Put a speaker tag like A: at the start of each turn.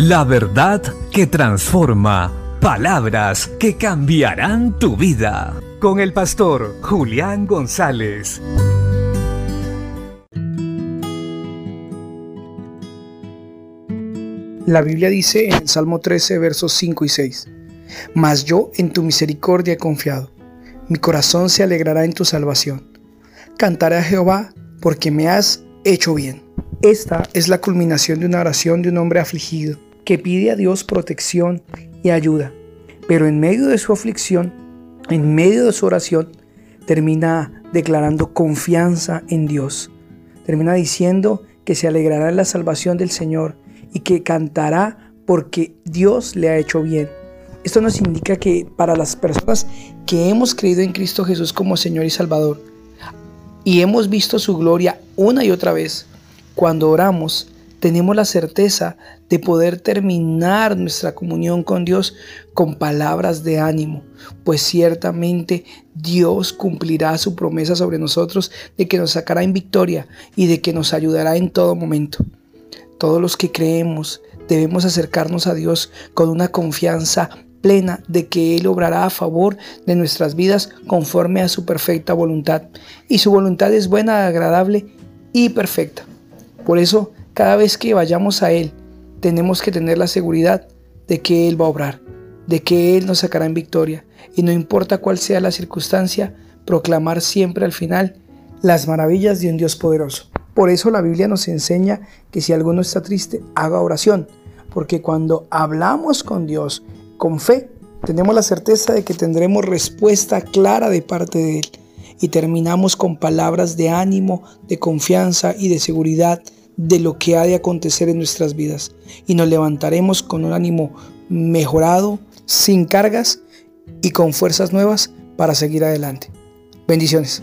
A: La verdad que transforma. Palabras que cambiarán tu vida. Con el pastor Julián González.
B: La Biblia dice en el Salmo 13, versos 5 y 6, Mas yo en tu misericordia he confiado, mi corazón se alegrará en tu salvación. Cantaré a Jehová porque me has hecho bien. Esta es la culminación de una oración de un hombre afligido que pide a Dios protección y ayuda, pero en medio de su aflicción, en medio de su oración, termina declarando confianza en Dios. Termina diciendo que se alegrará en la salvación del Señor y que cantará porque Dios le ha hecho bien. Esto nos indica que para las personas que hemos creído en Cristo Jesús como Señor y Salvador y hemos visto su gloria una y otra vez, cuando oramos tenemos la certeza de poder terminar nuestra comunión con Dios con palabras de ánimo, pues ciertamente Dios cumplirá su promesa sobre nosotros de que nos sacará en victoria y de que nos ayudará en todo momento. Todos los que creemos debemos acercarnos a Dios con una confianza plena de que Él obrará a favor de nuestras vidas conforme a su perfecta voluntad. Y su voluntad es buena, agradable y perfecta. Por eso, cada vez que vayamos a Él, tenemos que tener la seguridad de que Él va a obrar, de que Él nos sacará en victoria. Y no importa cuál sea la circunstancia, proclamar siempre al final las maravillas de un Dios poderoso. Por eso la Biblia nos enseña que si alguno está triste, haga oración, porque cuando hablamos con Dios con fe, tenemos la certeza de que tendremos respuesta clara de parte de Él. Y terminamos con palabras de ánimo, de confianza y de seguridad de lo que ha de acontecer en nuestras vidas. Y nos levantaremos con un ánimo mejorado, sin cargas y con fuerzas nuevas para seguir adelante. Bendiciones.